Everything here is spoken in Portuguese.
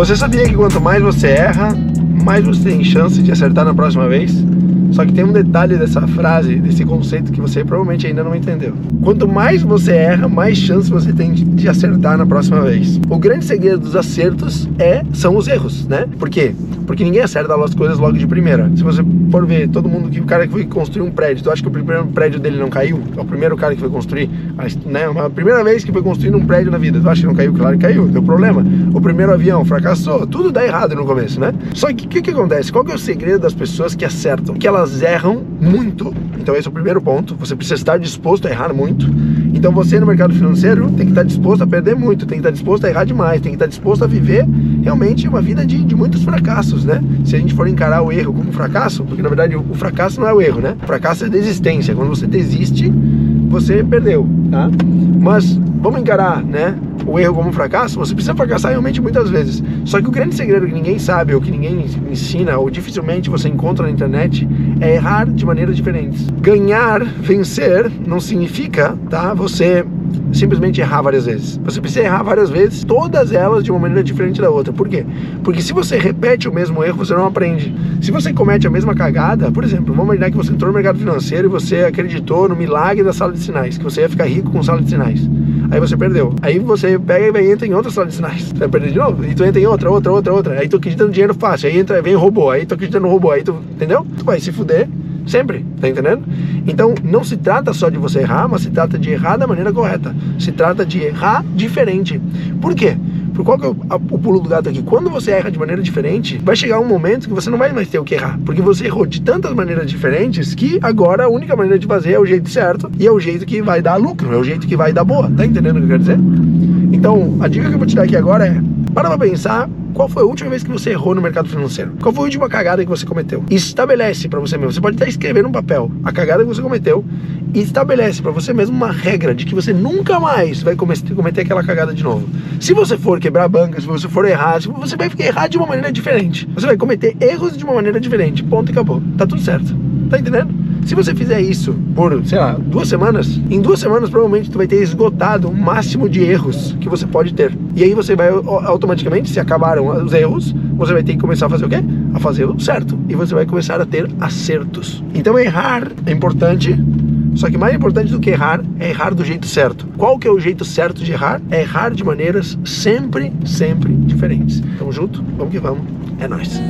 Você sabia que quanto mais você erra, mais você tem chance de acertar na próxima vez? Só que tem um detalhe dessa frase, desse conceito que você provavelmente ainda não entendeu. Quanto mais você erra, mais chance você tem de acertar na próxima vez. O grande segredo dos acertos é são os erros, né? Por quê? Porque ninguém acerta as coisas logo de primeira. Se você for ver todo mundo que o cara que foi construir um prédio, tu acha que o primeiro prédio dele não caiu? É o primeiro cara que foi construir, né? Uma primeira vez que foi construir um prédio na vida, tu acha que não caiu? Claro que caiu, deu problema. O primeiro avião fracassou, tudo dá errado no começo, né? Só que o que, que acontece? Qual que é o segredo das pessoas que acertam? Que elas erram muito. Então esse é o primeiro ponto. Você precisa estar disposto a errar muito. Então você no mercado financeiro tem que estar disposto a perder muito, tem que estar disposto a errar demais, tem que estar disposto a viver realmente uma vida de, de muitos fracassos, né? Se a gente for encarar o erro como fracasso, porque na verdade o, fracasso não é o erro, né? O fracasso é desistência. Quando você desiste, você perdeu, tá? Mas vamos encarar, né? o erro como fracasso, você precisa fracassar realmente muitas vezes. Só que o grande segredo que ninguém sabe, ou que ninguém ensina, ou dificilmente você encontra na internet, é errar de maneiras diferentes. Ganhar, vencer, não significa, tá? Você simplesmente errar várias vezes. Você precisa errar várias vezes, todas elas de uma maneira diferente da outra. Por quê? Porque se você repete o mesmo erro, você não aprende. Se você comete a mesma cagada, por exemplo, vamos imaginar que você entrou no mercado financeiro e você acreditou no milagre da sala de sinais, que você ia ficar rico com sala de sinais. Aí você perdeu. Aí você pega e entra em outra sala de sinais. Você vai perder de novo. E tu entra em outra, outra, outra, outra. Aí tu acredita no dinheiro fácil. Aí entra, vem robô. Aí tu acredita no robô. Aí tu, entendeu? Tu vai se fuder Sempre, tá entendendo? Então não se trata só de você errar, mas se trata de errar da maneira correta. Se trata de errar diferente. Por quê? Por qual que é o, o pulo do gato aqui? Quando você erra de maneira diferente, vai chegar um momento que você não vai mais ter o que errar. Porque você errou de tantas maneiras diferentes que agora a única maneira de fazer é o jeito certo e é o jeito que vai dar lucro, é o jeito que vai dar boa. Tá entendendo o que eu quero dizer? Então, a dica que eu vou te dar aqui agora é: para pra pensar qual foi a última vez que você errou no mercado financeiro? Qual foi a última cagada que você cometeu? Estabelece para você mesmo. Você pode até escrever num papel a cagada que você cometeu e estabelece para você mesmo uma regra de que você nunca mais vai cometer aquela cagada de novo. Se você for quebrar banca, se você for errar, você vai errar de uma maneira diferente. Você vai cometer erros de uma maneira diferente. Ponto e acabou. Tá tudo certo. Tá entendendo? Se você fizer isso por, sei lá, duas semanas, em duas semanas provavelmente tu vai ter esgotado o máximo de erros que você pode ter. E aí você vai automaticamente, se acabaram os erros, você vai ter que começar a fazer o quê? A fazer o certo. E você vai começar a ter acertos. Então errar é importante, só que mais importante do que errar é errar do jeito certo. Qual que é o jeito certo de errar? É errar de maneiras sempre, sempre diferentes. Tamo junto? Vamos que vamos. É nóis.